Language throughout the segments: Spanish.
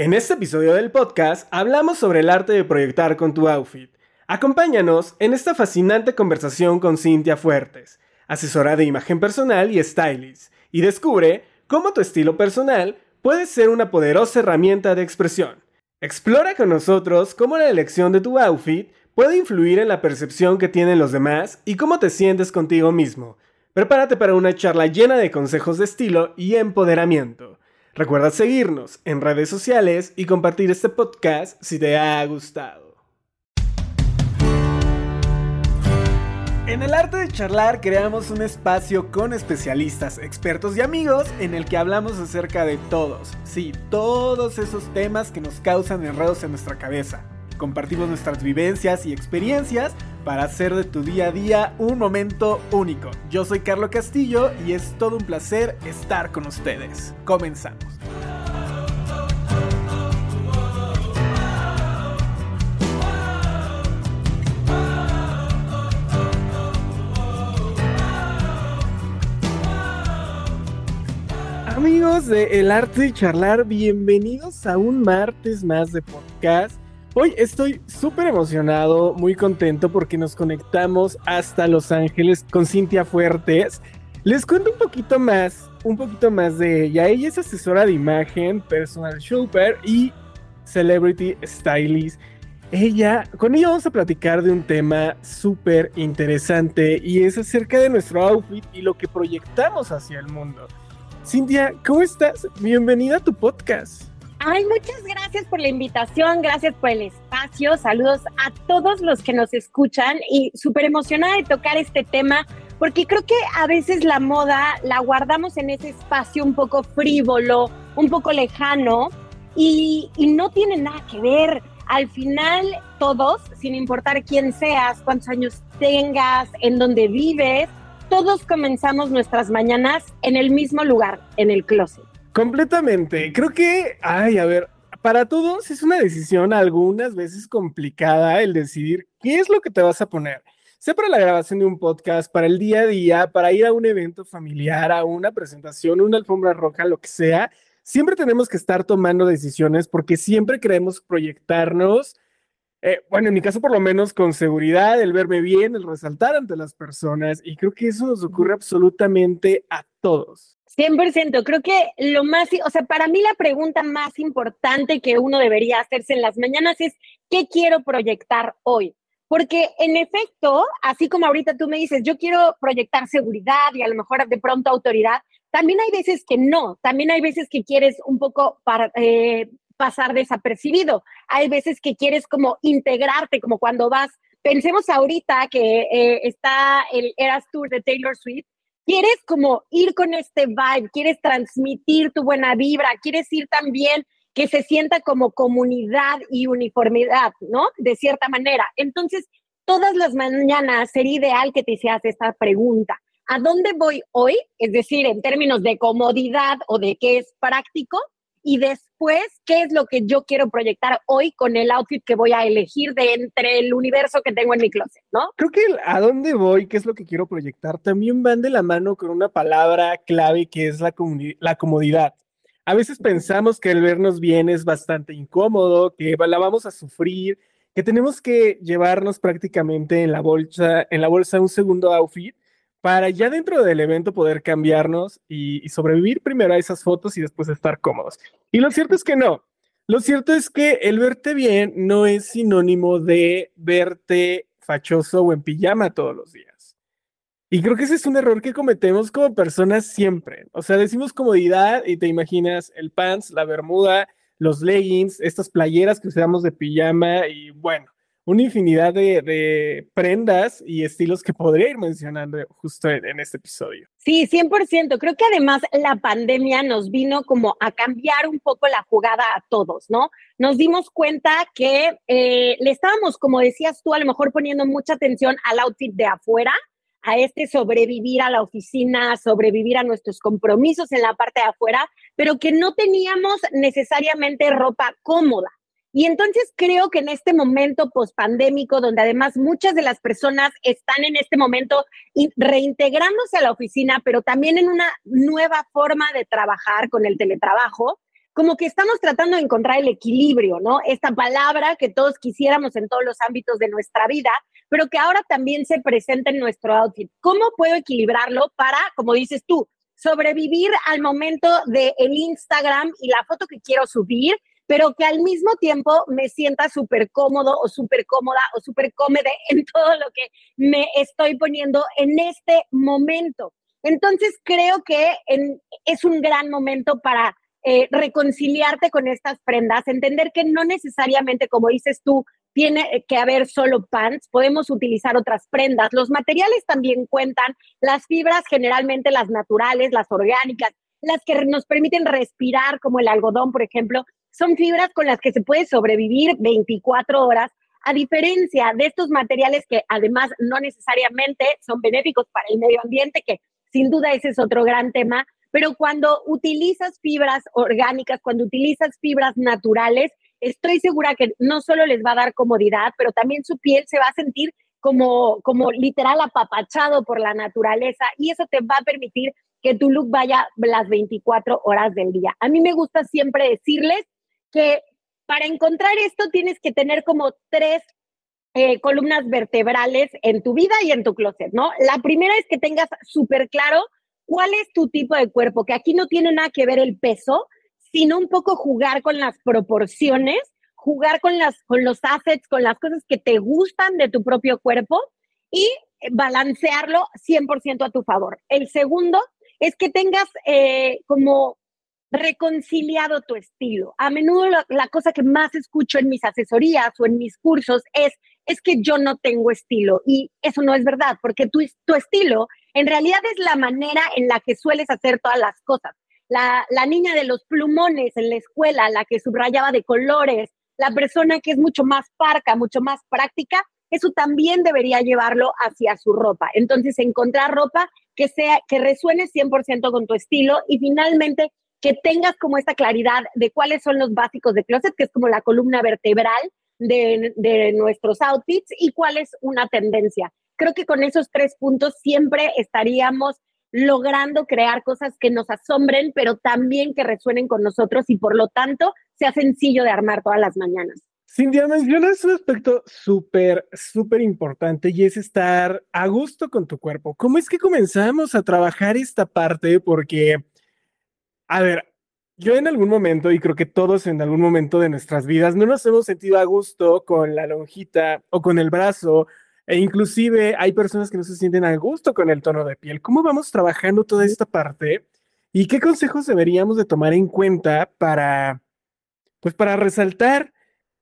En este episodio del podcast hablamos sobre el arte de proyectar con tu outfit. Acompáñanos en esta fascinante conversación con Cintia Fuertes, asesora de imagen personal y stylist, y descubre cómo tu estilo personal puede ser una poderosa herramienta de expresión. Explora con nosotros cómo la elección de tu outfit puede influir en la percepción que tienen los demás y cómo te sientes contigo mismo. Prepárate para una charla llena de consejos de estilo y empoderamiento. Recuerda seguirnos en redes sociales y compartir este podcast si te ha gustado. En el arte de charlar creamos un espacio con especialistas, expertos y amigos en el que hablamos acerca de todos, sí, todos esos temas que nos causan enredos en nuestra cabeza. Compartimos nuestras vivencias y experiencias para hacer de tu día a día un momento único. Yo soy Carlo Castillo y es todo un placer estar con ustedes. Comenzamos. Amigos de El Arte de Charlar, bienvenidos a un martes más de podcast. Hoy estoy súper emocionado, muy contento porque nos conectamos hasta Los Ángeles con Cintia Fuertes. Les cuento un poquito más, un poquito más de ella. Ella es asesora de imagen, personal shopper y celebrity stylist. Ella, con ella vamos a platicar de un tema súper interesante y es acerca de nuestro outfit y lo que proyectamos hacia el mundo. Cintia, ¿cómo estás? Bienvenida a tu podcast. Ay, muchas gracias por la invitación, gracias por el espacio, saludos a todos los que nos escuchan y súper emocionada de tocar este tema porque creo que a veces la moda la guardamos en ese espacio un poco frívolo, un poco lejano y, no tiene nada que ver. Al final, todos, sin importar quién seas, cuántos años tengas, en dónde vives, todos comenzamos nuestras mañanas en el mismo lugar, en el closet. Completamente. Creo que, ay, a ver, para todos es una decisión algunas veces complicada el decidir qué es lo que te vas a poner. Sea para la grabación de un podcast, para el día a día, para ir a un evento familiar, a una presentación, una alfombra roja, lo que sea, siempre tenemos que estar tomando decisiones porque siempre queremos proyectarnos, eh, bueno, en mi caso por lo menos con seguridad, el verme bien, el resaltar ante las personas y creo que eso nos ocurre absolutamente a todos. 100%, creo que lo más, o sea, para mí la pregunta más importante que uno debería hacerse en las mañanas es, ¿qué quiero proyectar hoy? Porque en efecto, así como ahorita tú me dices, yo quiero proyectar seguridad y a lo mejor de pronto autoridad, también hay veces que no, también hay veces que quieres un poco para, eh, pasar desapercibido, hay veces que quieres como integrarte, como cuando vas, pensemos ahorita que eh, está el Eras Tour de Taylor Swift, quieres como ir con este vibe, quieres transmitir tu buena vibra, quieres ir también que se sienta como comunidad y uniformidad, ¿no? De cierta manera. Entonces, todas las mañanas sería ideal que te hicieras esta pregunta. ¿A dónde voy hoy? Es decir, en términos de comodidad o de qué es práctico, y después qué es lo que yo quiero proyectar hoy con el outfit que voy a elegir de entre el universo que tengo en mi closet, ¿no? Creo que a dónde voy, qué es lo que quiero proyectar, también van de la mano con una palabra clave que es la, la comodidad. A veces pensamos que el vernos bien es bastante incómodo, que la vamos a sufrir, que tenemos que llevarnos prácticamente en la bolsa, en la bolsa un segundo outfit para ya dentro del evento poder cambiarnos y, sobrevivir primero a esas fotos y después estar cómodos. Y lo cierto es que no. Lo cierto es que el verte bien no es sinónimo de verte fachoso o en pijama todos los días. Y creo que ese es un error que cometemos como personas siempre. O sea, decimos comodidad y te imaginas el pants, la bermuda, los leggings, estas playeras que usamos de pijama y bueno, una infinidad de, prendas y estilos que podría ir mencionando justo en, este episodio. Sí, 100%. Creo que además la pandemia nos vino como a cambiar un poco la jugada a todos, ¿no? Nos dimos cuenta que eh, le estábamos, como decías tú, a lo mejor poniendo mucha atención al outfit de afuera, a este sobrevivir a la oficina, sobrevivir a nuestros compromisos en la parte de afuera, pero que no teníamos necesariamente ropa cómoda. Y entonces creo que en este momento pospandémico, donde además muchas de las personas están en este momento reintegrándose a la oficina, pero también en una nueva forma de trabajar con el teletrabajo, como que estamos tratando de encontrar el equilibrio, ¿no? Esta palabra que todos quisiéramos en todos los ámbitos de nuestra vida, pero que ahora también se presenta en nuestro outfit. ¿Cómo puedo equilibrarlo para, como dices tú, sobrevivir al momento del el Instagram y la foto que quiero subir, pero que al mismo tiempo me sienta súper cómodo o súper cómoda o súper cómoda en todo lo que me estoy poniendo en este momento. Entonces creo que es un gran momento para eh, reconciliarte con estas prendas, entender que no necesariamente, como dices tú, tiene que haber solo pants, podemos utilizar otras prendas. Los materiales también cuentan, las fibras generalmente las naturales, las orgánicas, las que nos permiten respirar, como el algodón, por ejemplo, son fibras con las que se puede sobrevivir 24 horas, a diferencia de estos materiales que además no necesariamente son benéficos para el medio ambiente, que sin duda ese es otro gran tema, pero cuando utilizas fibras orgánicas, cuando utilizas fibras naturales, estoy segura que no solo les va a dar comodidad, pero también su piel se va a sentir como, como literal apapachado por la naturaleza y eso te va a permitir que tu look vaya las 24 horas del día. A mí me gusta siempre decirles que para encontrar esto tienes que tener como tres eh, columnas vertebrales en tu vida y en tu closet, ¿no? La primera es que tengas súper claro cuál es tu tipo de cuerpo, que aquí no tiene nada que ver el peso, sino un poco jugar con las proporciones, jugar con, las, con los assets, con las cosas que te gustan de tu propio cuerpo y balancearlo 100% a tu favor. El segundo es que tengas eh, como reconciliado tu estilo. A menudo la, cosa que más escucho en mis asesorías o en mis cursos es, es que yo no tengo estilo y eso no es verdad, porque tu, tu estilo en realidad es la manera en la que sueles hacer todas las cosas. La, la niña de los plumones en la escuela, la que subrayaba de colores, la persona que es mucho más parca, mucho más práctica, eso también debería llevarlo hacia su ropa. Entonces, encontrar ropa que sea que resuene 100% con tu estilo y finalmente que tengas como esta claridad de cuáles son los básicos de closet, que es como la columna vertebral de, de nuestros outfits y cuál es una tendencia. Creo que con esos tres puntos siempre estaríamos logrando crear cosas que nos asombren, pero también que resuenen con nosotros y por lo tanto sea sencillo de armar todas las mañanas. Cintia, mencionas un aspecto súper, súper importante y es estar a gusto con tu cuerpo. ¿Cómo es que comenzamos a trabajar esta parte? Porque a ver, yo en algún momento, y creo que todos en algún momento de nuestras vidas, no nos hemos sentido a gusto con la lonjita o con el brazo, e inclusive hay personas que no se sienten a gusto con el tono de piel. ¿Cómo vamos trabajando toda esta parte? ¿Y qué consejos deberíamos de tomar en cuenta para, pues para resaltar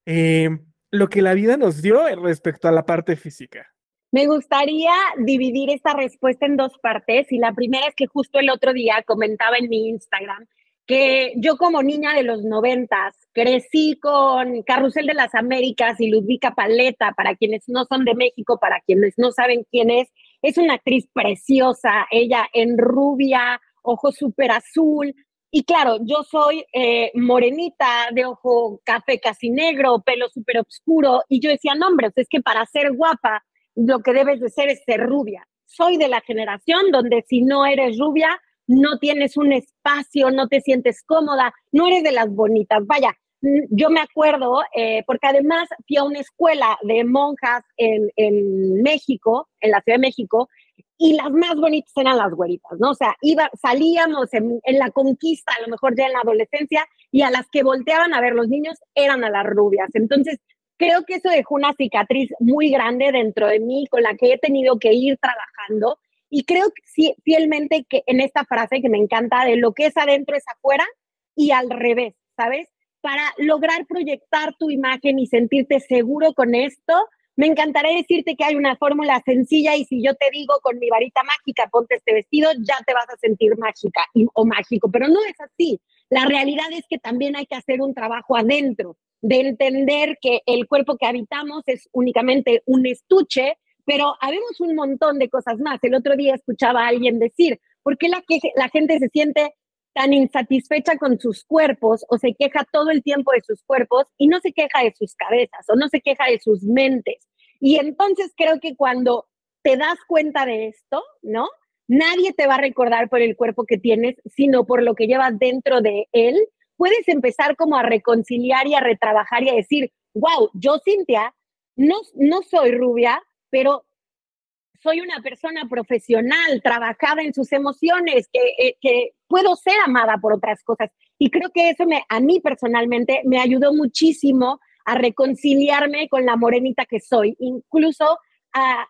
eh, lo que la vida nos dio respecto a la parte física? Me gustaría dividir esta respuesta en dos partes y la primera es que justo el otro día comentaba en mi Instagram que yo como niña de los noventas crecí con Carrusel de las Américas y Ludvika Paleta, para quienes no son de México, para quienes no saben quién es, es una actriz preciosa, ella en rubia, ojo súper azul, y claro, yo soy eh, morenita, de ojo café casi negro, pelo súper oscuro, y yo decía, no, hombre, es que para ser guapa lo que debes de ser es ser rubia. Soy de la generación donde si no eres rubia, no tienes un espacio, no te sientes cómoda, no eres de las bonitas. Vaya, yo me acuerdo, eh, porque además fui a una escuela de monjas en, en, México, en la Ciudad de México, y las más bonitas eran las güeritas, ¿no? O sea, iba, salíamos en, en, la conquista, a lo mejor ya en la adolescencia, y a las que volteaban a ver los niños eran a las rubias. Entonces, creo que eso dejó una cicatriz muy grande dentro de mí con la que he tenido que ir trabajando. Y creo fielmente que en esta frase que me encanta de lo que es adentro es afuera y al revés, ¿sabes? Para lograr proyectar tu imagen y sentirte seguro con esto, me encantaría decirte que hay una fórmula sencilla y si yo te digo con mi varita mágica, ponte este vestido, ya te vas a sentir mágica o mágico, pero no es así. La realidad es que también hay que hacer un trabajo adentro de entender que el cuerpo que habitamos es únicamente un estuche, pero habemos un montón de cosas más. El otro día escuchaba a alguien decir, ¿por qué la, la gente se siente tan insatisfecha con sus cuerpos o se queja todo el tiempo de sus cuerpos y no se queja de sus cabezas o no se queja de sus mentes? Y entonces creo que cuando te das cuenta de esto, ¿no? Nadie te va a recordar por el cuerpo que tienes, sino por lo que llevas dentro de él puedes empezar como a reconciliar y a retrabajar y a decir, wow, yo Cintia, no, no soy rubia, pero soy una persona profesional, trabajada en sus emociones, que, eh, que, puedo ser amada por otras cosas. Y creo que eso a mí personalmente me ayudó muchísimo a reconciliarme con la morenita que soy. Incluso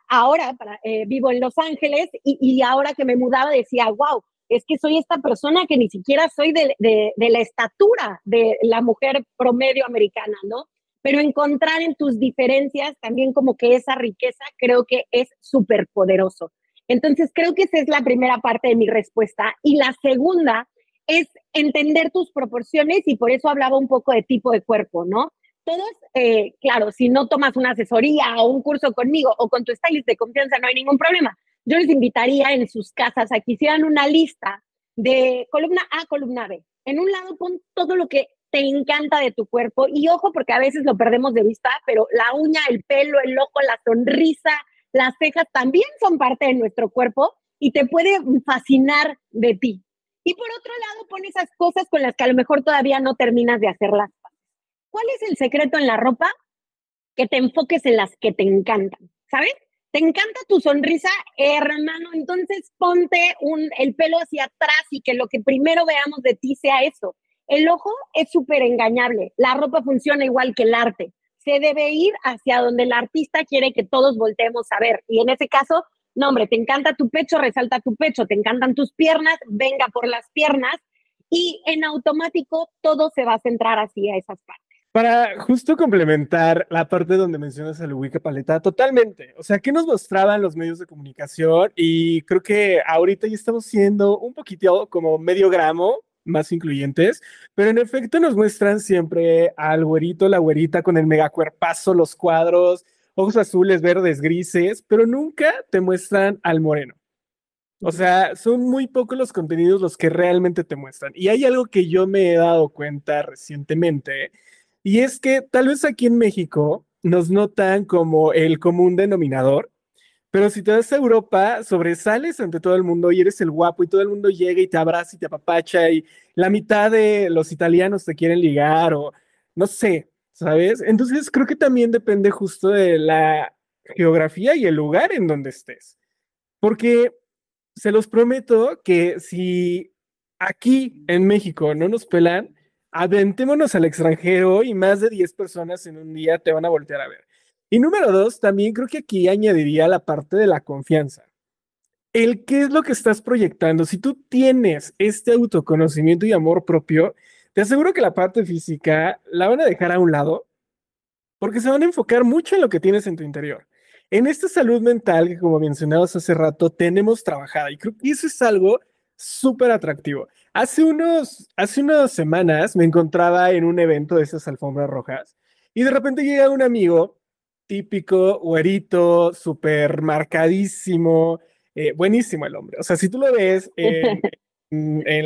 ahora eh, vivo en Los Ángeles y, y, ahora que me mudaba decía, wow, es que soy esta persona que ni siquiera soy de, la estatura de la mujer promedio americana, ¿no? pero encontrar en tus diferencias también como que esa riqueza creo que es súper poderoso. Entonces, creo que esa es la primera parte de mi respuesta. Y la segunda es entender tus proporciones y por eso hablaba un poco de tipo de cuerpo, ¿no? Todos, eh, claro, si no tomas una asesoría o un curso conmigo o con tu stylist de confianza, no hay ningún problema. Yo les invitaría en sus casas a que hicieran una lista de columna A, columna B. En un lado pon todo lo que te encanta de tu cuerpo. Y ojo, porque a veces lo perdemos de vista, pero la uña, el pelo, el ojo, la sonrisa, las cejas también son parte de nuestro cuerpo y te puede fascinar de ti. Y por otro lado, pon esas cosas con las que a lo mejor todavía no terminas de hacerlas. ¿Cuál es el secreto en la ropa? Que te enfoques en las que te encantan, ¿sabes? Te encanta tu sonrisa, hermano, entonces ponte un, el pelo hacia atrás y que lo que primero veamos de ti sea eso. El ojo es súper engañable. La ropa funciona igual que el arte. Se debe ir hacia donde el artista quiere que todos volteemos a ver. Y en ese caso, no, hombre, te encanta tu pecho, resalta tu pecho, te encantan tus piernas, venga por las piernas. Y en automático todo se va a centrar hacia esas partes. Para justo complementar la parte donde mencionas el Wicca Paleta, totalmente. O sea, ¿qué nos mostraban los medios de comunicación? Y creo que ahorita ya estamos siendo un poquito como medio gramo más incluyentes, pero en efecto nos muestran siempre al güerito, la güerita con el megacuerpazo, los cuadros, ojos azules, verdes, grises, pero nunca te muestran al moreno. O sea, son muy pocos los contenidos los que realmente te muestran. Y hay algo que yo me he dado cuenta recientemente, y es que tal vez aquí en México nos notan como el común denominador, pero si te vas a Europa, sobresales ante todo el mundo y eres el guapo y todo el mundo llega y te abraza y te apapacha y la mitad de los italianos te quieren ligar o no sé, ¿sabes? Entonces creo que también depende justo de la geografía y el lugar en donde estés. Porque se los prometo que si aquí en México no nos pelan, aventémonos al extranjero y más de 10 personas en un día te van a voltear a ver. Y número dos, también creo que aquí añadiría la parte de la confianza. El qué es lo que estás proyectando. Si tú tienes este autoconocimiento y amor propio, te aseguro que la parte física la van a dejar a un lado porque se van a enfocar mucho en lo que tienes en tu interior. En esta salud mental que como mencionabas hace rato tenemos trabajada y creo que eso es algo súper atractivo. Hace, unos, hace unas semanas me encontraba en un evento de esas alfombras rojas y de repente llega un amigo típico, güerito, súper marcadísimo, eh, buenísimo el hombre. O sea, si tú lo ves en,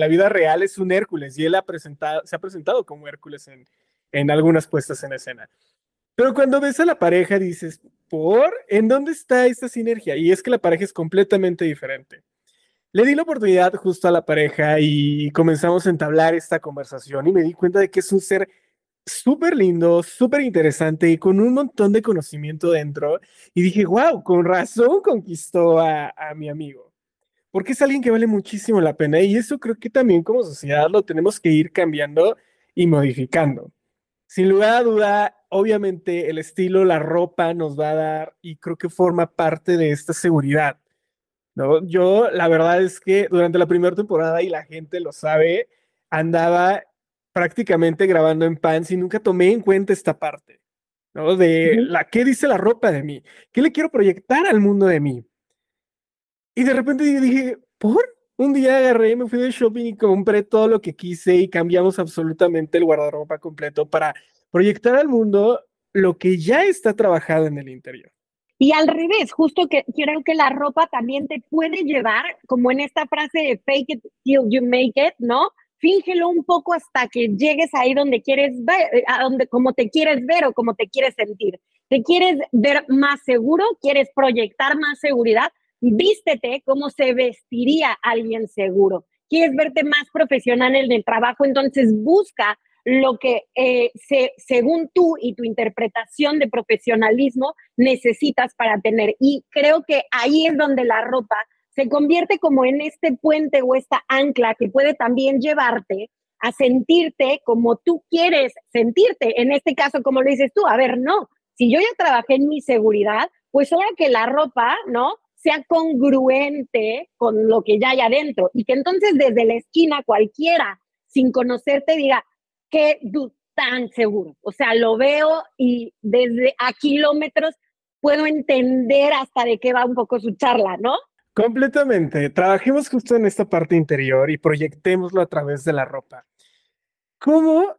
la vida real, es un Hércules y él ha presentado, se ha presentado como Hércules en, en algunas puestas en escena. Pero cuando ves a la pareja dices, ¿por? ¿En dónde está esta sinergia? Y es que la pareja es completamente diferente. Le di la oportunidad justo a la pareja y comenzamos a entablar esta conversación y me di cuenta de que es un ser súper lindo, súper interesante y con un montón de conocimiento dentro. Y dije, wow, con razón conquistó a, mi amigo. Porque es alguien que vale muchísimo la pena y eso creo que también como sociedad lo tenemos que ir cambiando y modificando. Sin lugar a duda, obviamente el estilo, la ropa nos va a dar y creo que forma parte de esta seguridad. ¿No? Yo la verdad es que durante la primera temporada, y la gente lo sabe, andaba prácticamente grabando en pants y nunca tomé en cuenta esta parte, ¿no? De la, ¿qué dice la ropa de mí? ¿Qué le quiero proyectar al mundo de mí? Y de repente dije, ¿por? Un día agarré, me fui de shopping y compré todo lo que quise y cambiamos absolutamente el guardarropa completo para proyectar al mundo lo que ya está trabajado en el interior. Y al revés, justo que creo que la ropa también te puede llevar, como en esta frase de fake it till you make it, ¿no? fíngelo un poco hasta que llegues ahí donde quieres ver, eh, a donde como te quieres ver o como te quieres sentir. ¿Te quieres ver más seguro? ¿Quieres proyectar más seguridad? Vístete como se vestiría alguien seguro. quieres verte más profesional en el trabajo, entonces busca lo que eh, se, según tú y tu interpretación de profesionalismo necesitas para tener. Y creo que ahí es donde la ropa se convierte como en este puente o esta ancla que puede también llevarte a sentirte como tú quieres sentirte. En este caso, como lo dices tú, a ver, no, si yo ya trabajé en mi seguridad, pues ahora que la ropa, ¿no? sea congruente con lo que ya hay adentro y que entonces desde la esquina cualquiera sin conocerte diga, qué tan seguro. O sea, lo veo y desde a kilómetros puedo entender hasta de qué va un poco su charla, ¿no? Completamente. Trabajemos justo en esta parte interior y proyectémoslo a través de la ropa. ¿Cómo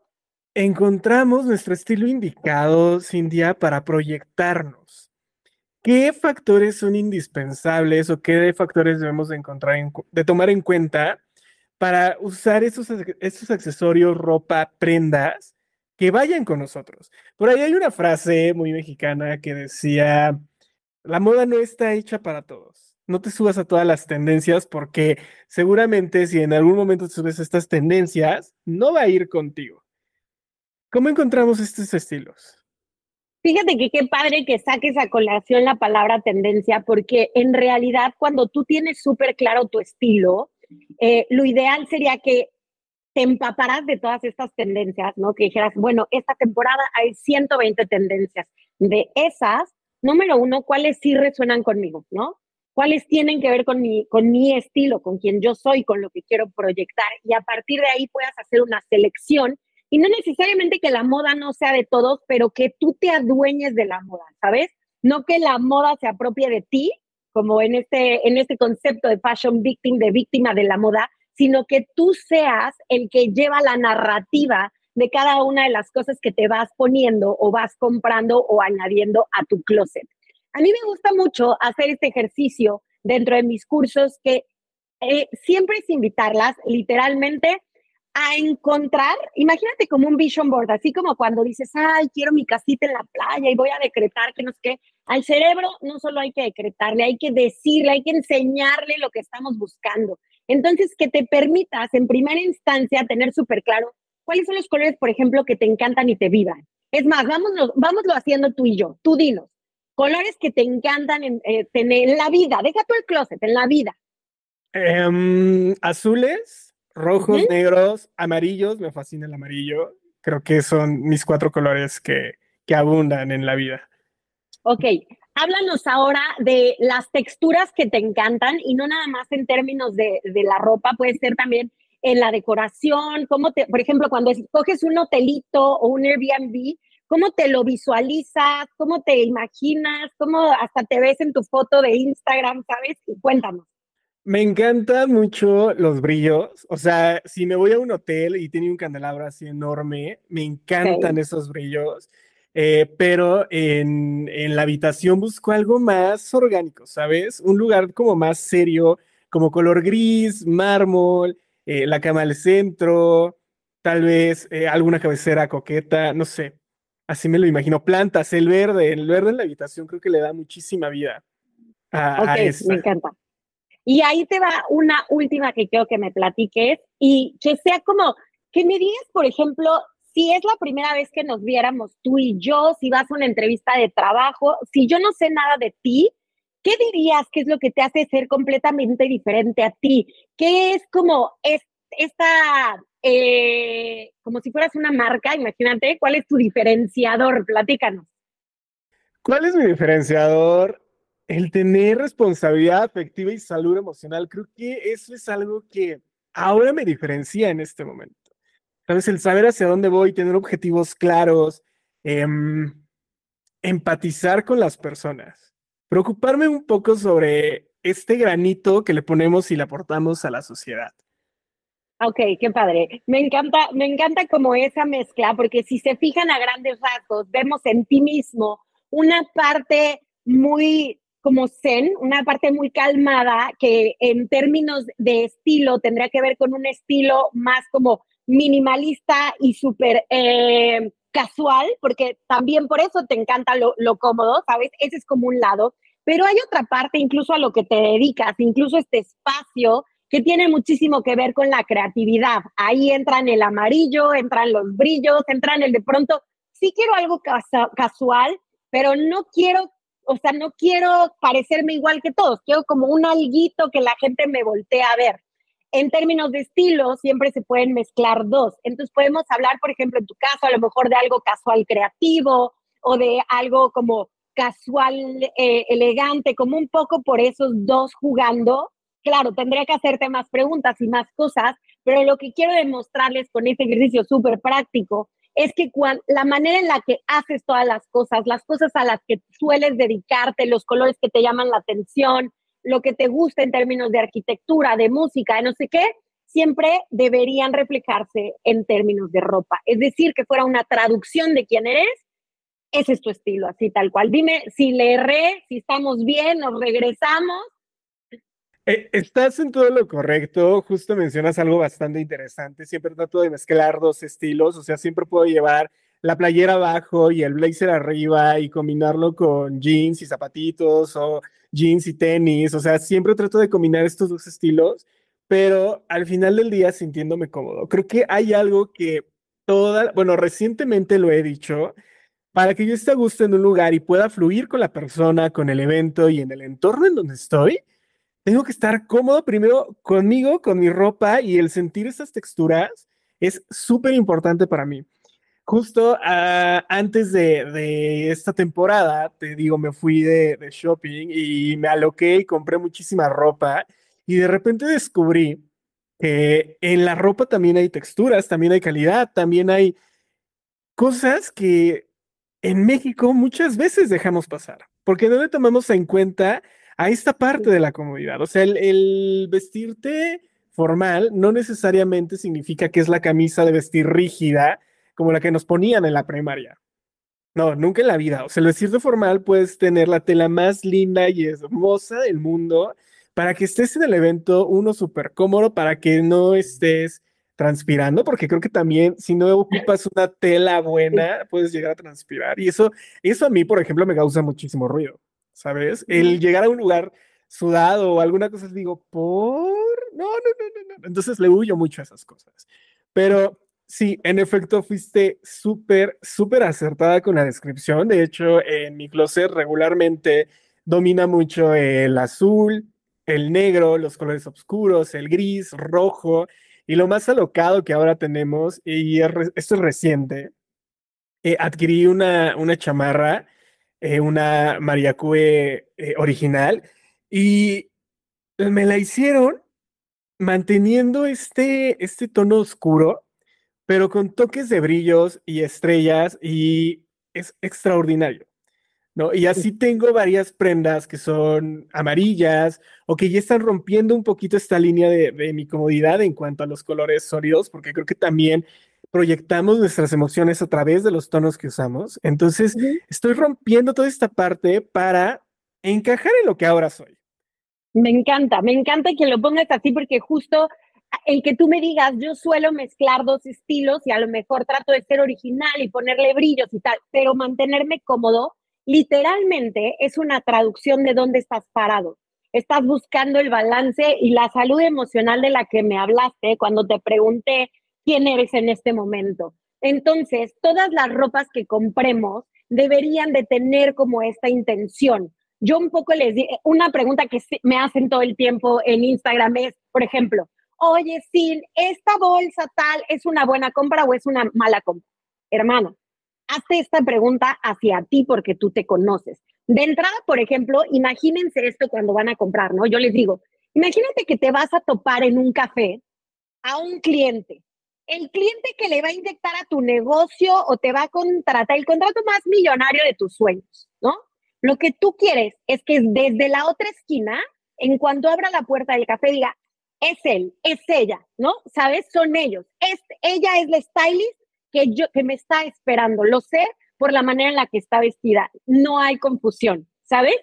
encontramos nuestro estilo indicado, Cintia, para proyectarnos? ¿Qué factores son indispensables o qué factores debemos de encontrar, de tomar en cuenta para usar esos, esos accesorios, ropa, prendas que vayan con nosotros? Por ahí hay una frase muy mexicana que decía, la moda no está hecha para todos. No te subas a todas las tendencias porque seguramente si en algún momento te subes a estas tendencias, no va a ir contigo. ¿Cómo encontramos estos estilos? Fíjate que qué padre que saques a colación la palabra tendencia, porque en realidad cuando tú tienes súper claro tu estilo, eh, lo ideal sería que te empaparas de todas estas tendencias, ¿no? Que dijeras, bueno, esta temporada hay 120 tendencias. De esas, número uno, ¿cuáles sí resuenan conmigo, ¿no? ¿Cuáles tienen que ver con mi, con mi estilo, con quien yo soy, con lo que quiero proyectar? Y a partir de ahí puedas hacer una selección y no necesariamente que la moda no sea de todos, pero que tú te adueñes de la moda, ¿sabes? No que la moda se apropie de ti, como en este, en este concepto de fashion victim, de víctima de la moda, sino que tú seas el que lleva la narrativa de cada una de las cosas que te vas poniendo o vas comprando o añadiendo a tu closet. A mí me gusta mucho hacer este ejercicio dentro de mis cursos que eh, siempre es invitarlas literalmente a encontrar, imagínate como un vision board, así como cuando dices, ay, quiero mi casita en la playa y voy a decretar que no sé qué. Al cerebro no solo hay que decretarle, hay que decirle, hay que enseñarle lo que estamos buscando. Entonces, que te permitas en primera instancia tener súper claro cuáles son los colores, por ejemplo, que te encantan y te vivan. Es más, vámonos, vámonoslo haciendo tú y yo, tú dinos, colores que te encantan en, eh, en la vida, deja tú el closet, en la vida. Em, azules Rojos, negros, amarillos, me fascina el amarillo. Creo que son mis cuatro colores que, que abundan en la vida. Ok, háblanos ahora de las texturas que te encantan y no nada más en términos de, de la ropa, puede ser también en la decoración, cómo te, por ejemplo, cuando escoges un hotelito o un Airbnb, ¿cómo te lo visualizas? ¿Cómo te imaginas? ¿Cómo hasta te ves en tu foto de Instagram, sabes? Cuéntanos. Me encantan mucho los brillos. O sea, si me voy a un hotel y tiene un candelabro así enorme, me encantan esos brillos. Eh, pero en, en, la habitación busco algo más orgánico, ¿sabes? Un lugar como más serio, como color gris, mármol, eh, la cama al centro, tal vez eh, alguna cabecera coqueta, no sé. Así me lo imagino. Plantas, el verde, el verde en la habitación creo que le da muchísima vida. A, ok, me encanta. Y ahí te va una última que quiero que me platiques y que sea como, que me digas, por ejemplo, si es la primera vez que nos viéramos tú y yo, si vas a una entrevista de trabajo, si yo no sé nada de ti, ¿qué dirías que es lo que te hace ser completamente diferente a ti? ¿Qué es como esta, eh, como si fueras una marca, imagínate, ¿cuál es tu diferenciador? Platícanos. ¿Cuál es mi diferenciador? El tener responsabilidad afectiva y salud emocional, creo que eso es algo que ahora me diferencia en este momento. Sabes, el saber hacia dónde voy, tener objetivos claros, em, empatizar con las personas, preocuparme un poco sobre este granito que le ponemos y le aportamos a la sociedad. Ok, qué padre. Me encanta, me encanta como esa mezcla, porque si se fijan a grandes rasgos, vemos en ti mismo una parte muy como zen, una parte muy calmada que en términos de estilo tendría que ver con un estilo más como minimalista y súper eh, casual, porque también por eso te encanta lo, lo cómodo, ¿sabes? Ese es como un lado. Pero hay otra parte, incluso a lo que te dedicas, incluso este espacio que tiene muchísimo que ver con la creatividad. Ahí entran el amarillo, entran los brillos, entran el de pronto, sí quiero algo casual, pero no quiero, o sea, no quiero parecerme igual que todos, quiero como un alguito que la gente me voltee a ver. En términos de estilo, siempre se pueden mezclar dos. Entonces podemos hablar, por ejemplo, en tu caso, a lo mejor de algo casual creativo o de algo como casual eh, elegante, como un poco por esos dos jugando. Claro, tendría que hacerte más preguntas y más cosas, pero lo que quiero demostrarles con este ejercicio súper práctico es que la manera en la que haces todas las cosas, las cosas a las que sueles dedicarte, los colores que te llaman la atención, lo que te gusta en términos de arquitectura, de música, de no sé qué, siempre deberían reflejarse en términos de ropa. Es decir, que fuera una traducción de quién eres, ese es tu estilo, así tal cual. Dime si le erré, si estamos bien, nos regresamos eh, estás en todo lo correcto, justo mencionas algo bastante interesante, siempre trato de mezclar dos estilos, o sea, siempre puedo llevar la playera abajo y el blazer arriba y combinarlo con jeans y zapatitos o jeans y tenis, o sea, siempre trato de combinar estos dos estilos, pero al final del día sintiéndome cómodo. Creo que hay algo que toda, bueno, recientemente lo he dicho, para que yo esté a gusto en un lugar y pueda fluir con la persona, con el evento y en el entorno en donde estoy, tengo que estar cómodo primero conmigo, con mi ropa y el sentir esas texturas es súper importante para mí. Justo ah, antes de, esta temporada, te digo, me fui de, de shopping y me aloqué y compré muchísima ropa y de repente descubrí que en la ropa también hay texturas, también hay calidad, también hay cosas que en México muchas veces dejamos pasar, porque no le tomamos en cuenta a esta parte de la comodidad. O sea, el, vestirte formal no necesariamente significa que es la camisa de vestir rígida como la que nos ponían en la primaria. No, nunca en la vida. O sea, el vestirte formal puedes tener la tela más linda y hermosa del mundo para que estés en el evento, uno súper cómodo, para que no estés transpirando, porque creo que también si no ocupas una tela buena, puedes llegar a transpirar. Y eso, eso a mí, por ejemplo, me causa muchísimo ruido. ¿Sabes? El llegar a un lugar sudado o alguna cosa, digo, ¿por? No, no, no, no, Entonces le huyo mucho a esas cosas. Pero sí, en efecto, fuiste súper, súper acertada con la descripción. De hecho, en mi closet regularmente domina mucho el azul, el negro, los colores oscuros, el gris, rojo. Y lo más alocado que ahora tenemos, y esto es reciente, eh, adquirí una, una chamarra eh, una Mariacue eh, original y me la hicieron manteniendo este, este tono oscuro, pero con toques de brillos y estrellas y es extraordinario. ¿no? Y así tengo varias prendas que son amarillas o que ya están rompiendo un poquito esta línea de, de mi comodidad en cuanto a los colores sólidos, porque creo que también proyectamos nuestras emociones a través de los tonos que usamos. Entonces, estoy rompiendo toda esta parte para encajar en lo que ahora soy. Me encanta, me encanta que lo pongas así porque justo el que tú me digas, yo suelo mezclar dos estilos y a lo mejor trato de ser original y ponerle brillos y tal, pero mantenerme cómodo, literalmente es una traducción de dónde estás parado. Estás buscando el balance y la salud emocional de la que me hablaste cuando te pregunté quién eres en este momento. Entonces, todas las ropas que compremos deberían de tener como esta intención. Yo un poco les di, una pregunta que me hacen todo el tiempo en Instagram es, por ejemplo, oye, Sin, ¿esta bolsa tal es una buena compra o es una mala compra? Hermano, hazte esta pregunta hacia ti porque tú te conoces. De entrada, por ejemplo, imagínense esto cuando van a comprar, ¿no? Yo les digo, imagínate que te vas a topar en un café a un cliente el cliente que le va a inyectar a tu negocio o te va a contratar, el contrato más millonario de tus sueños, ¿no? Lo que tú quieres es que desde la otra esquina, en cuanto abra la puerta del café, diga, es él, es ella, ¿no? ¿Sabes? Son ellos. Es, ella es la stylist que, yo, que me está esperando. Lo sé por la manera en la que está vestida. No hay confusión, ¿sabes?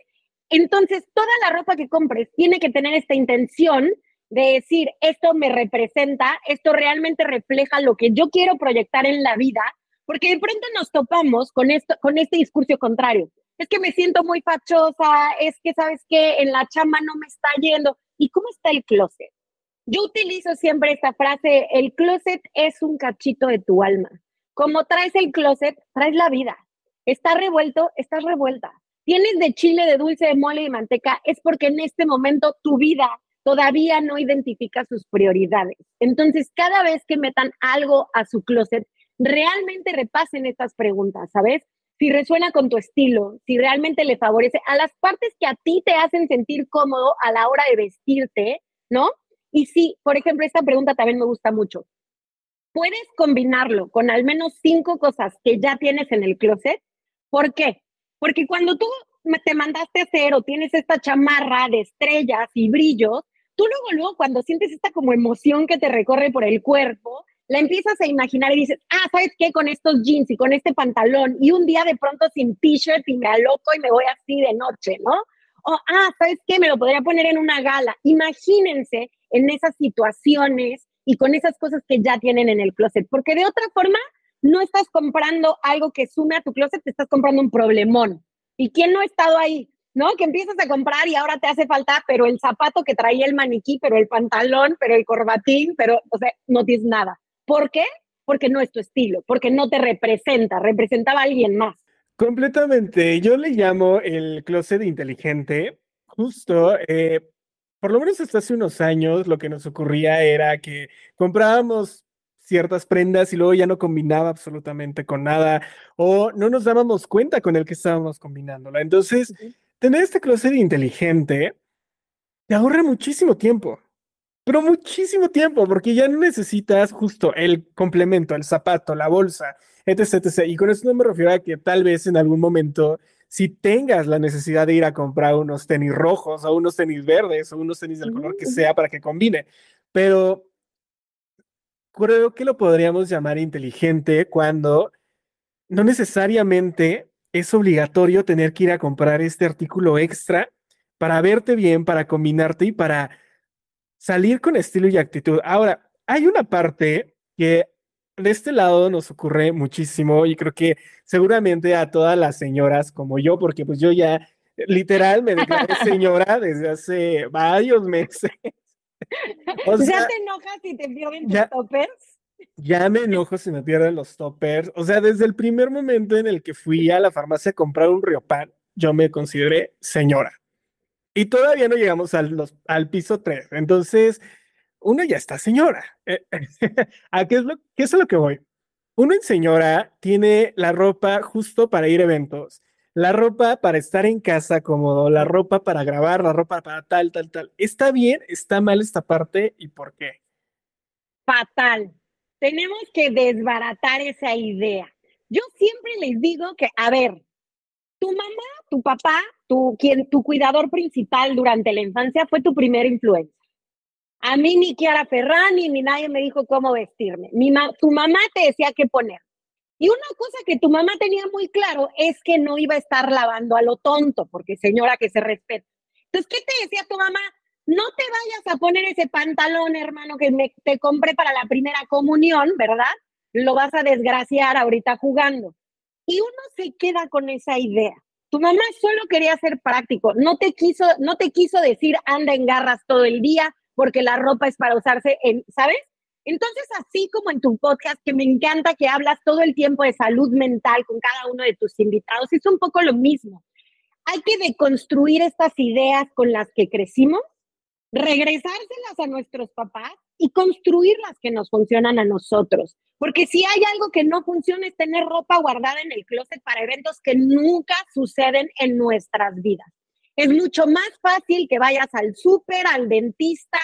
Entonces, toda la ropa que compres tiene que tener esta intención de decir, esto me representa, esto realmente refleja lo que yo quiero proyectar en la vida, porque de pronto nos topamos con, esto, con este discurso contrario. Es que me siento muy fachosa, es que, ¿sabes qué? En la chamba no me está yendo. ¿Y cómo está el closet? Yo utilizo siempre esta frase, el closet es un cachito de tu alma. Como traes el closet, traes la vida. Está revuelto, estás revuelta. Tienes de chile, de dulce, de mole y manteca, es porque en este momento tu vida todavía no identifica sus prioridades. Entonces, cada vez que metan algo a su closet, realmente repasen estas preguntas, ¿sabes? Si resuena con tu estilo, si realmente le favorece a las partes que a ti te hacen sentir cómodo a la hora de vestirte, ¿no? Y sí, por ejemplo, esta pregunta también me gusta mucho. ¿Puedes combinarlo con al menos cinco cosas que ya tienes en el closet? ¿Por qué? Porque cuando tú te mandaste a hacer o tienes esta chamarra de estrellas y brillos, tú luego, luego, cuando sientes esta como emoción que te recorre por el cuerpo, la empiezas a imaginar y dices, ah, ¿sabes qué? Con estos jeans y con este pantalón y un día de pronto sin t-shirt y me aloco y me voy así de noche, ¿no? O, ah, ¿sabes qué? Me lo podría poner en una gala. Imagínense en esas situaciones y con esas cosas que ya tienen en el closet, porque de otra forma no estás comprando algo que sume a tu closet, te estás comprando un problemón. ¿Y quién no ha estado ahí? ¿No? Que empiezas a comprar y ahora te hace falta, pero el zapato que traía el maniquí, pero el pantalón, pero el corbatín, pero, o sea, no tienes nada. ¿Por qué? Porque no es tu estilo, porque no te representa, representaba a alguien más. Completamente. Yo le llamo el closet inteligente. Justo, eh, por lo menos hasta hace unos años, lo que nos ocurría era que comprábamos ciertas prendas y luego ya no combinaba absolutamente con nada o no nos dábamos cuenta con el que estábamos combinándola. Entonces, tener este closet inteligente te ahorra muchísimo tiempo, pero muchísimo tiempo, porque ya no necesitas justo el complemento, el zapato, la bolsa, etc, etc. Y con eso no me refiero a que tal vez en algún momento, si tengas la necesidad de ir a comprar unos tenis rojos o unos tenis verdes o unos tenis del color que sea para que combine, pero creo que lo podríamos llamar inteligente cuando no necesariamente es obligatorio tener que ir a comprar este artículo extra para verte bien, para combinarte y para salir con estilo y actitud. Ahora, hay una parte que de este lado nos ocurre muchísimo y creo que seguramente a todas las señoras como yo, porque pues yo ya literal me declaré señora desde hace varios meses. ¿Ya te enojas si te pierden tus toppers? Ya me enojo si me pierden los toppers. O sea, desde el primer momento en el que fui a la farmacia a comprar un Riopan, yo me consideré señora. Y todavía no llegamos al, al piso 3. Entonces, uno ya está señora. Eh, ¿A qué es, lo, qué es lo que voy? Uno en señora tiene la ropa justo para ir a eventos, la ropa para estar en casa cómodo, la ropa para grabar, la ropa para tal, tal, tal. ¿Está bien? ¿Está mal esta parte? ¿Y por qué? Fatal tenemos que desbaratar esa idea. Yo siempre les digo que, a ver, tu mamá, tu papá, tu, quien, tu cuidador principal durante la infancia fue tu primer influencia. A mí ni Kiara Ferrani ni nadie me dijo cómo vestirme. Tu mamá te decía qué poner. Y una cosa que tu mamá tenía muy claro es que no iba a estar lavando a lo tonto, porque señora que se respeta. Entonces, ¿qué te decía tu mamá? No te vayas a poner ese pantalón, hermano, que me, te compré para la primera comunión, ¿verdad? Lo vas a desgraciar ahorita jugando. Y uno se queda con esa idea. Tu mamá solo quería ser práctico, no te quiso, no te quiso decir anda en garras todo el día porque la ropa es para usarse en, ¿sabes? Entonces, así como en tu podcast, que me encanta que hablas todo el tiempo de salud mental con cada uno de tus invitados, es un poco lo mismo. Hay que deconstruir estas ideas con las que crecimos regresárselas a nuestros papás y construir las que nos funcionan a nosotros. Porque si hay algo que no funciona es tener ropa guardada en el closet para eventos que nunca suceden en nuestras vidas. Es mucho más fácil que vayas al súper, al dentista,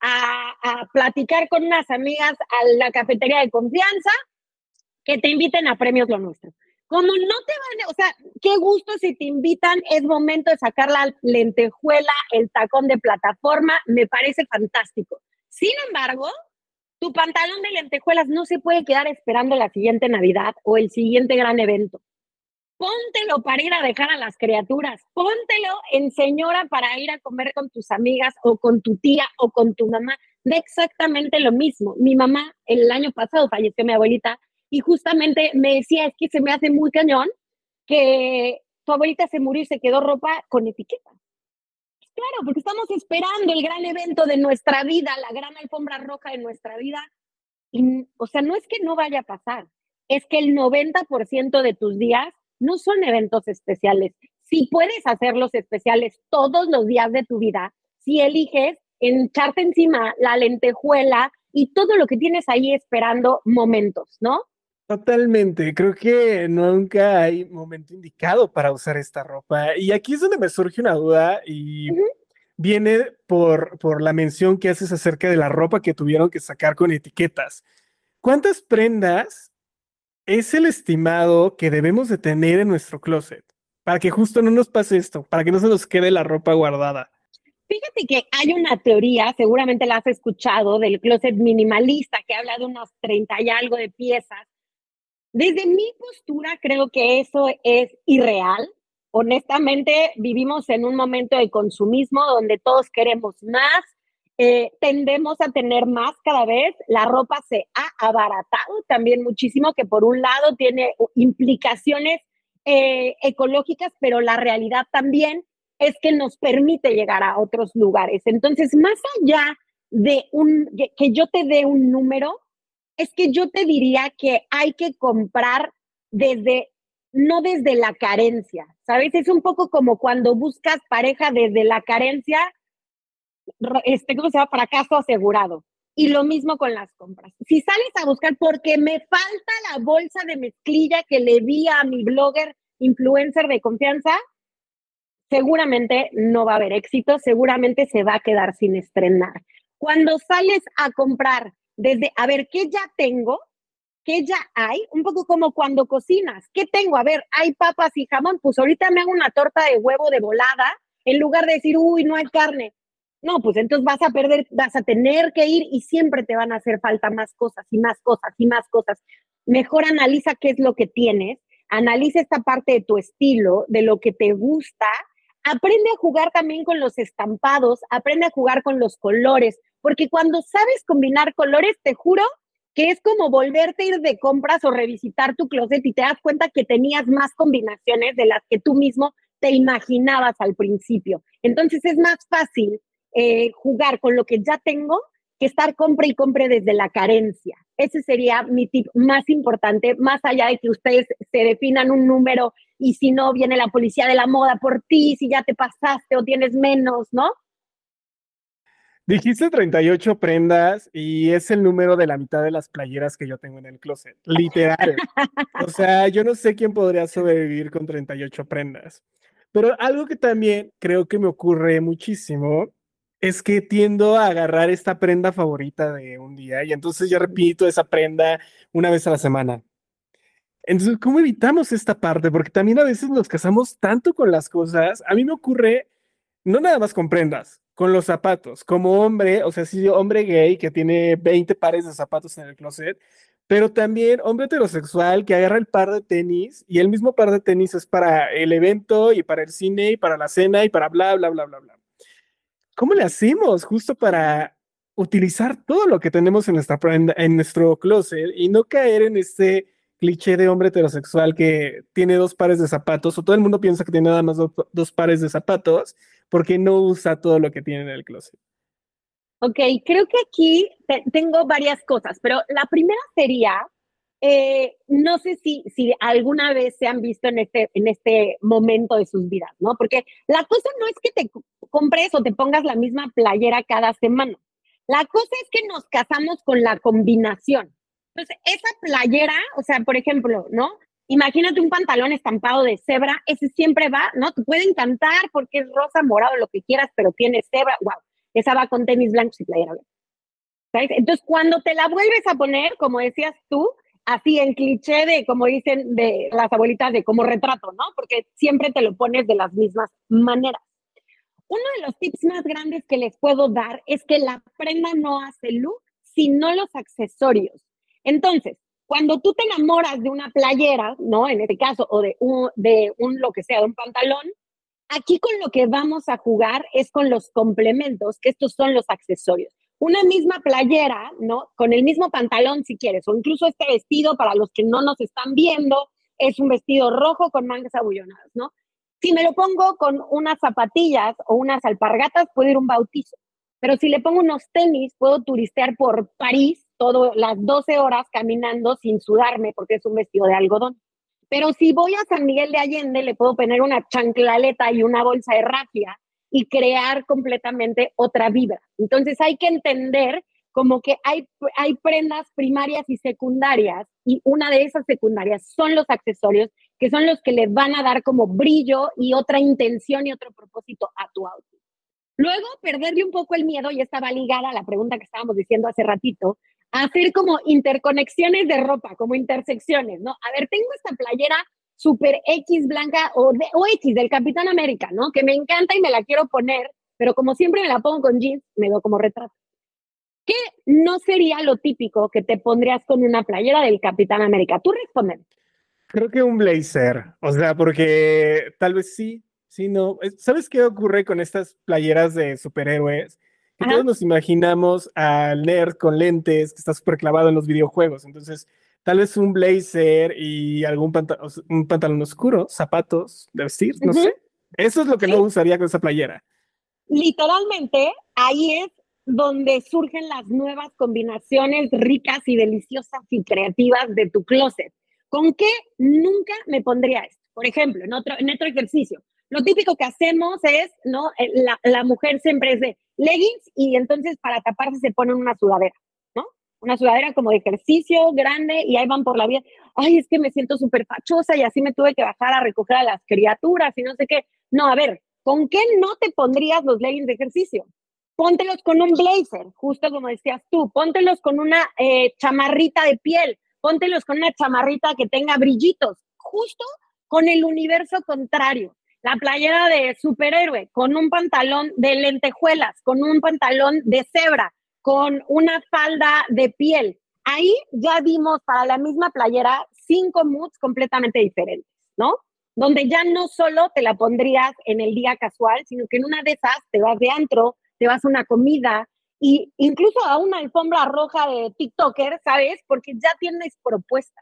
a, a platicar con unas amigas a la cafetería de confianza, que te inviten a premios lo nuestro. Como no te van, o sea, qué gusto si te invitan, es momento de sacar la lentejuela, el tacón de plataforma, me parece fantástico. Sin embargo, tu pantalón de lentejuelas no se puede quedar esperando la siguiente Navidad o el siguiente gran evento. Póntelo para ir a dejar a las criaturas, póntelo en señora para ir a comer con tus amigas o con tu tía o con tu mamá. De exactamente lo mismo. Mi mamá, el año pasado falleció mi abuelita, y justamente me decía, es que se me hace muy cañón que tu abuelita se murió y se quedó ropa con etiqueta. Claro, porque estamos esperando el gran evento de nuestra vida, la gran alfombra roja de nuestra vida. Y, o sea, no es que no vaya a pasar, es que el 90% de tus días no son eventos especiales. Si puedes hacerlos especiales todos los días de tu vida, si eliges echarte encima la lentejuela y todo lo que tienes ahí esperando momentos, ¿no? Totalmente, creo que nunca hay momento indicado para usar esta ropa. Y aquí es donde me surge una duda y viene por, por la mención que haces acerca de la ropa que tuvieron que sacar con etiquetas. ¿Cuántas prendas es el estimado que debemos de tener en nuestro closet? Para que justo no nos pase esto, para que no se nos quede la ropa guardada. Fíjate que hay una teoría, seguramente la has escuchado, del closet minimalista que habla de unos 30 y algo de piezas desde mi postura, creo que eso es irreal. Honestamente, vivimos en un momento de consumismo donde todos queremos más, eh, tendemos a tener más cada vez. La ropa se ha abaratado también muchísimo, que por un lado tiene implicaciones eh, ecológicas, pero la realidad también es que nos permite llegar a otros lugares. Entonces, más allá de un, que yo te dé un número, es que yo te diría que hay que comprar desde, no desde la carencia, ¿sabes? Es un poco como cuando buscas pareja desde la carencia, este, ¿cómo se llama? Fracaso asegurado. Y lo mismo con las compras. Si sales a buscar porque me falta la bolsa de mezclilla que le vi a mi blogger influencer de confianza, seguramente no va a haber éxito, seguramente se va a quedar sin estrenar. Cuando sales a comprar desde, a ver, ¿qué ya tengo? ¿Qué ya hay? Un poco como cuando cocinas. ¿Qué tengo? A ver, hay papas y jamón. Pues ahorita me hago una torta de huevo de volada en lugar de decir, uy, no hay carne. No, pues entonces vas a perder, vas a tener que ir y siempre te van a hacer falta más cosas y más cosas y más cosas. Mejor analiza qué es lo que tienes, analiza esta parte de tu estilo, de lo que te gusta, aprende a jugar también con los estampados, aprende a jugar con los colores, porque cuando sabes combinar colores, te juro que es como volverte a ir de compras o revisitar tu closet y te das cuenta que tenías más combinaciones de las que tú mismo te imaginabas al principio. Entonces es más fácil eh, jugar con lo que ya tengo que estar compre y compre desde la carencia. Ese sería mi tip más importante, más allá de que ustedes se definan un número y si no viene la policía de la moda por ti, si ya te pasaste o tienes menos, ¿no? Dijiste 38 prendas y es el número de la mitad de las playeras que yo tengo en el closet, literal. o sea, yo no sé quién podría sobrevivir con 38 prendas. Pero algo que también creo que me ocurre muchísimo es que tiendo a agarrar esta prenda favorita de un día y entonces ya repito esa prenda una vez a la semana. Entonces, ¿cómo evitamos esta parte? Porque también a veces nos casamos tanto con las cosas. A mí me ocurre, no nada más con prendas, con los zapatos. Como hombre, o sea, sí, hombre gay que tiene 20 pares de zapatos en el closet, pero también hombre heterosexual que agarra el par de tenis y el mismo par de tenis es para el evento y para el cine y para la cena y para bla, bla, bla, bla, bla. ¿Cómo le hacemos justo para utilizar todo lo que tenemos en, nuestra, en nuestro closet y no caer en este cliché de hombre heterosexual que tiene dos pares de zapatos o todo el mundo piensa que tiene nada más dos pares de zapatos porque no usa todo lo que tiene en el closet. Ok, creo que aquí tengo varias cosas, pero la primera sería, eh, no sé si, si alguna vez se han visto en este, en este momento de sus vidas, ¿no? Porque la cosa no es que te compres o te pongas la misma playera cada semana. La cosa es que nos casamos con la combinación. Entonces, esa playera, o sea, por ejemplo, ¿no? Imagínate un pantalón estampado de cebra, ese siempre va, ¿no? Te puede encantar porque es rosa, morado, lo que quieras, pero tiene cebra, wow, esa va con tenis blancos y playera. ¿Sabes? Entonces, cuando te la vuelves a poner, como decías tú, así en cliché de, como dicen de las abuelitas, de como retrato, ¿no? Porque siempre te lo pones de las mismas maneras. Uno de los tips más grandes que les puedo dar es que la prenda no hace look, sino los accesorios. Entonces, cuando tú te enamoras de una playera, ¿no? En este caso, o de un, de un lo que sea, de un pantalón, aquí con lo que vamos a jugar es con los complementos, que estos son los accesorios. Una misma playera, ¿no? Con el mismo pantalón si quieres, o incluso este vestido para los que no nos están viendo, es un vestido rojo con mangas abullonadas, ¿no? Si me lo pongo con unas zapatillas o unas alpargatas, puedo ir a un bautizo. Pero si le pongo unos tenis, puedo turistear por París todo, las 12 horas caminando sin sudarme porque es un vestido de algodón. Pero si voy a San Miguel de Allende, le puedo poner una chanclaleta y una bolsa de rafia y crear completamente otra vida. Entonces hay que entender como que hay, hay prendas primarias y secundarias y una de esas secundarias son los accesorios que son los que le van a dar como brillo y otra intención y otro propósito a tu outfit. Luego, perderle un poco el miedo, y estaba ligada a la pregunta que estábamos diciendo hace ratito, hacer como interconexiones de ropa, como intersecciones, ¿no? A ver, tengo esta playera super X blanca o, de, o X del Capitán América, ¿no? Que me encanta y me la quiero poner, pero como siempre me la pongo con jeans, me veo como retrato. ¿Qué no sería lo típico que te pondrías con una playera del Capitán América? Tú respondes. Creo que un blazer, o sea, porque tal vez sí, sí, no. ¿Sabes qué ocurre con estas playeras de superhéroes? Que todos nos imaginamos al nerd con lentes que está súper clavado en los videojuegos. Entonces, tal vez un blazer y algún un pantalón oscuro, zapatos de vestir, no sé. Eso es lo que no usaría con esa playera. Literalmente, ahí es donde surgen las nuevas combinaciones ricas y deliciosas y creativas de tu closet. ¿Con qué nunca me pondría esto? Por ejemplo, en otro, en otro ejercicio, lo típico que hacemos es, ¿no? Eh, la, la mujer siempre es de leggings y entonces para taparse se ponen una sudadera, ¿no? Una sudadera como de ejercicio grande y ahí van por la vida. Ay, es que me siento súper fachosa y así me tuve que bajar a recoger a las criaturas y no sé qué. No, a ver, ¿con qué no te pondrías los leggings de ejercicio? póntelos con un blazer, justo como decías tú, póntelos con una eh, chamarrita de piel, póntelos con una chamarrita que tenga brillitos, justo con el universo contrario. La playera de superhéroe, con un pantalón de lentejuelas, con un pantalón de cebra, con una falda de piel. Ahí ya vimos para la misma playera cinco moods completamente diferentes, ¿no? Donde ya no solo te la pondrías en el día casual, sino que en una de esas te vas de antro, te vas a una comida y incluso a una alfombra roja de TikToker, ¿sabes? Porque ya tienes propuesta.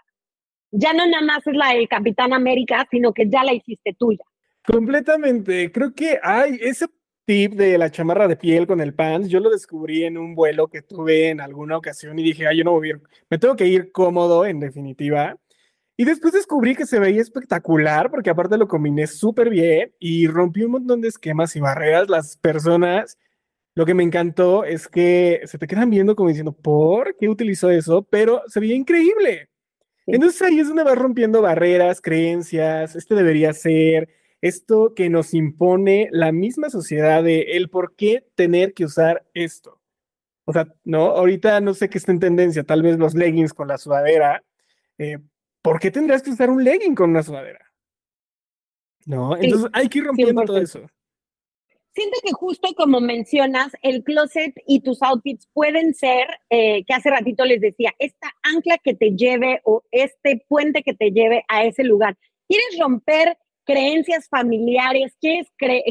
Ya no nada más es la del Capitán América, sino que ya la hiciste tuya. Completamente. Creo que hay ese tip de la chamarra de piel con el pants. Yo lo descubrí en un vuelo que tuve en alguna ocasión y dije, ay, yo no voy a ir, me tengo que ir cómodo en definitiva. Y después descubrí que se veía espectacular porque aparte lo combiné súper bien y rompí un montón de esquemas y barreras. Las personas lo que me encantó es que se te quedan viendo como diciendo, ¿por qué utilizó eso? Pero se veía increíble. Entonces ahí es donde vas rompiendo barreras, creencias, este debería ser, esto que nos impone la misma sociedad de el por qué tener que usar esto. O sea, no, ahorita no sé qué está en tendencia, tal vez los leggings con la sudadera. Eh, ¿Por qué tendrías que usar un legging con una sudadera? No, entonces hay que ir rompiendo todo eso. Siento que justo como mencionas, el closet y tus outfits pueden ser, eh, que hace ratito les decía, esta ancla que te lleve o este puente que te lleve a ese lugar. ¿Quieres romper creencias familiares? ¿Quieres,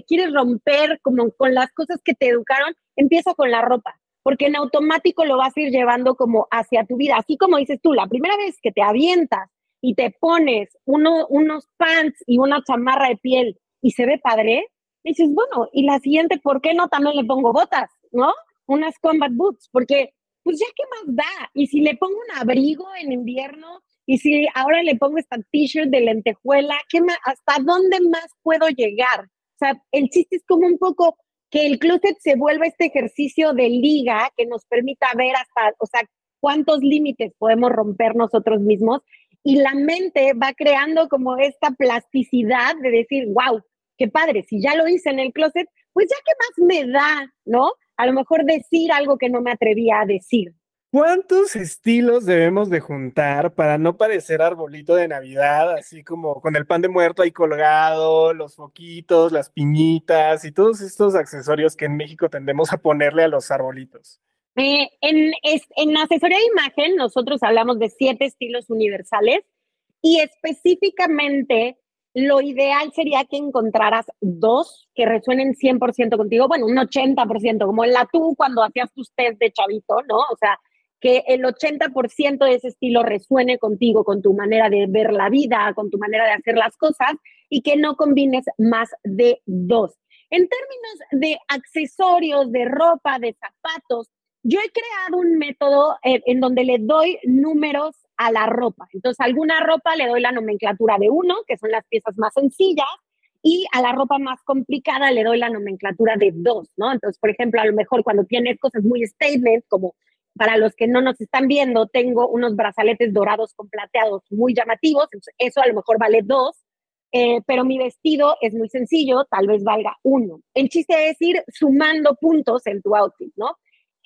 ¿Quieres romper como con las cosas que te educaron? Empieza con la ropa, porque en automático lo vas a ir llevando como hacia tu vida. Así como dices tú, la primera vez que te avientas y te pones uno, unos pants y una chamarra de piel y se ve padre, dices, bueno, y la siguiente, ¿por qué no también le pongo botas, no? Unas combat boots, porque pues ya qué más da. Y si le pongo un abrigo en invierno, y si ahora le pongo esta t-shirt de lentejuela, ¿qué más, ¿hasta dónde más puedo llegar? O sea, el chiste es como un poco que el closet se vuelva este ejercicio de liga que nos permita ver hasta, o sea, cuántos límites podemos romper nosotros mismos y la mente va creando como esta plasticidad de decir, wow, qué padre, si ya lo hice en el closet, pues ya qué más me da, ¿no? A lo mejor decir algo que no me atrevía a decir. ¿Cuántos estilos debemos de juntar para no parecer arbolito de Navidad, así como con el pan de muerto ahí colgado, los foquitos, las piñitas y todos estos accesorios que en México tendemos a ponerle a los arbolitos? Eh, en, en asesoría de imagen nosotros hablamos de siete estilos universales y específicamente lo ideal sería que encontraras dos que resuenen 100% contigo, bueno, un 80%, como en la tú cuando hacías tus test de chavito, ¿no? O sea, que el 80% de ese estilo resuene contigo, con tu manera de ver la vida, con tu manera de hacer las cosas y que no combines más de dos. En términos de accesorios, de ropa, de zapatos, yo he creado un método en, en donde le doy números a la ropa. Entonces, a alguna ropa le doy la nomenclatura de uno, que son las piezas más sencillas, y a la ropa más complicada le doy la nomenclatura de dos, ¿no? Entonces, por ejemplo, a lo mejor cuando tienes cosas muy statement, como para los que no nos están viendo, tengo unos brazaletes dorados con plateados muy llamativos, eso a lo mejor vale dos, eh, pero mi vestido es muy sencillo, tal vez valga uno. El chiste es ir sumando puntos en tu outfit, ¿no?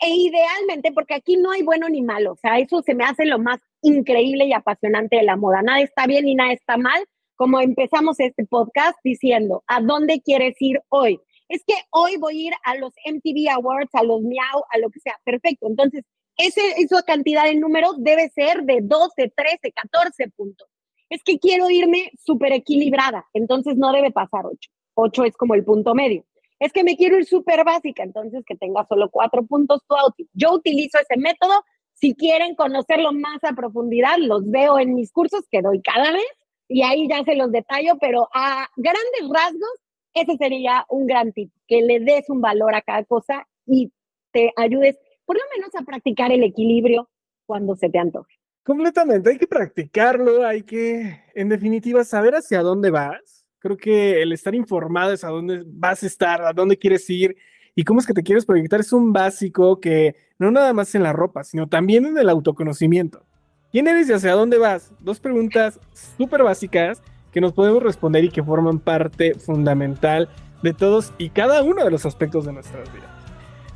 E idealmente, porque aquí no hay bueno ni malo, o sea, eso se me hace lo más increíble y apasionante de la moda. Nada está bien y nada está mal, como empezamos este podcast diciendo, ¿a dónde quieres ir hoy? Es que hoy voy a ir a los MTV Awards, a los Miau, a lo que sea. Perfecto. Entonces, ese, esa cantidad de números debe ser de 12, 13, 14 puntos. Es que quiero irme súper equilibrada, entonces no debe pasar 8. 8 es como el punto medio. Es que me quiero ir súper básica, entonces que tenga solo 4 puntos tu. Yo utilizo ese método. Si quieren conocerlo más a profundidad, los veo en mis cursos que doy cada vez y ahí ya se los detallo, pero a grandes rasgos, ese sería un gran tip, que le des un valor a cada cosa y te ayudes por lo menos a practicar el equilibrio cuando se te antoje. Completamente, hay que practicarlo, hay que, en definitiva, saber hacia dónde vas. Creo que el estar informado es a dónde vas a estar, a dónde quieres ir y cómo es que te quieres proyectar es un básico que no nada más en la ropa, sino también en el autoconocimiento. ¿Quién eres y hacia dónde vas? Dos preguntas súper básicas que nos podemos responder y que forman parte fundamental de todos y cada uno de los aspectos de nuestras vidas.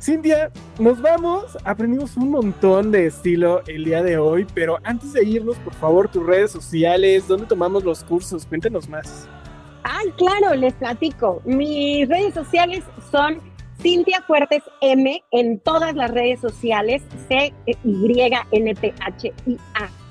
Cintia, nos vamos, aprendimos un montón de estilo el día de hoy, pero antes de irnos, por favor, tus redes sociales, ¿dónde tomamos los cursos? Cuéntenos más. Ay, claro, les platico. Mis redes sociales son Cintia Fuertes M en todas las redes sociales, C-Y-N-T-H-I-A,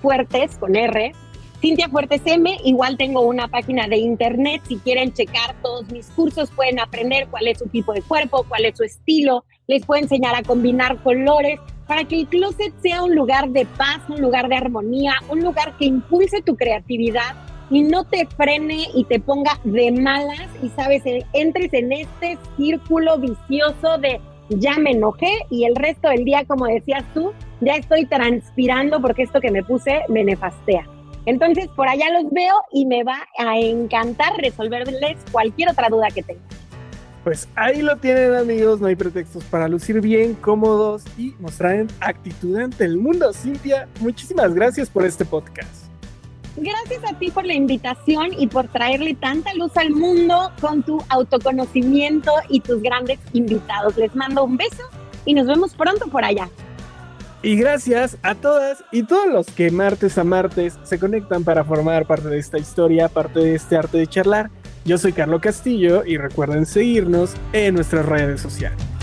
Fuertes con R. Cintia Fuertes M, igual tengo una página de internet, si quieren checar todos mis cursos, pueden aprender cuál es su tipo de cuerpo, cuál es su estilo, les puedo enseñar a combinar colores para que el closet sea un lugar de paz, un lugar de armonía, un lugar que impulse tu creatividad y no te frene y te ponga de malas y sabes, entres en este círculo vicioso de ya me enojé y el resto del día, como decías tú, ya estoy transpirando porque esto que me puse me nefastea. Entonces, por allá los veo y me va a encantar resolverles cualquier otra duda que tengan. Pues ahí lo tienen amigos, no hay pretextos para lucir bien, cómodos y mostrar actitud ante el mundo. Cintia, muchísimas gracias por este podcast. Gracias a ti por la invitación y por traerle tanta luz al mundo con tu autoconocimiento y tus grandes invitados. Les mando un beso y nos vemos pronto por allá. Y gracias a todas y todos los que martes a martes se conectan para formar parte de esta historia, parte de este arte de charlar. Yo soy Carlos Castillo y recuerden seguirnos en nuestras redes sociales.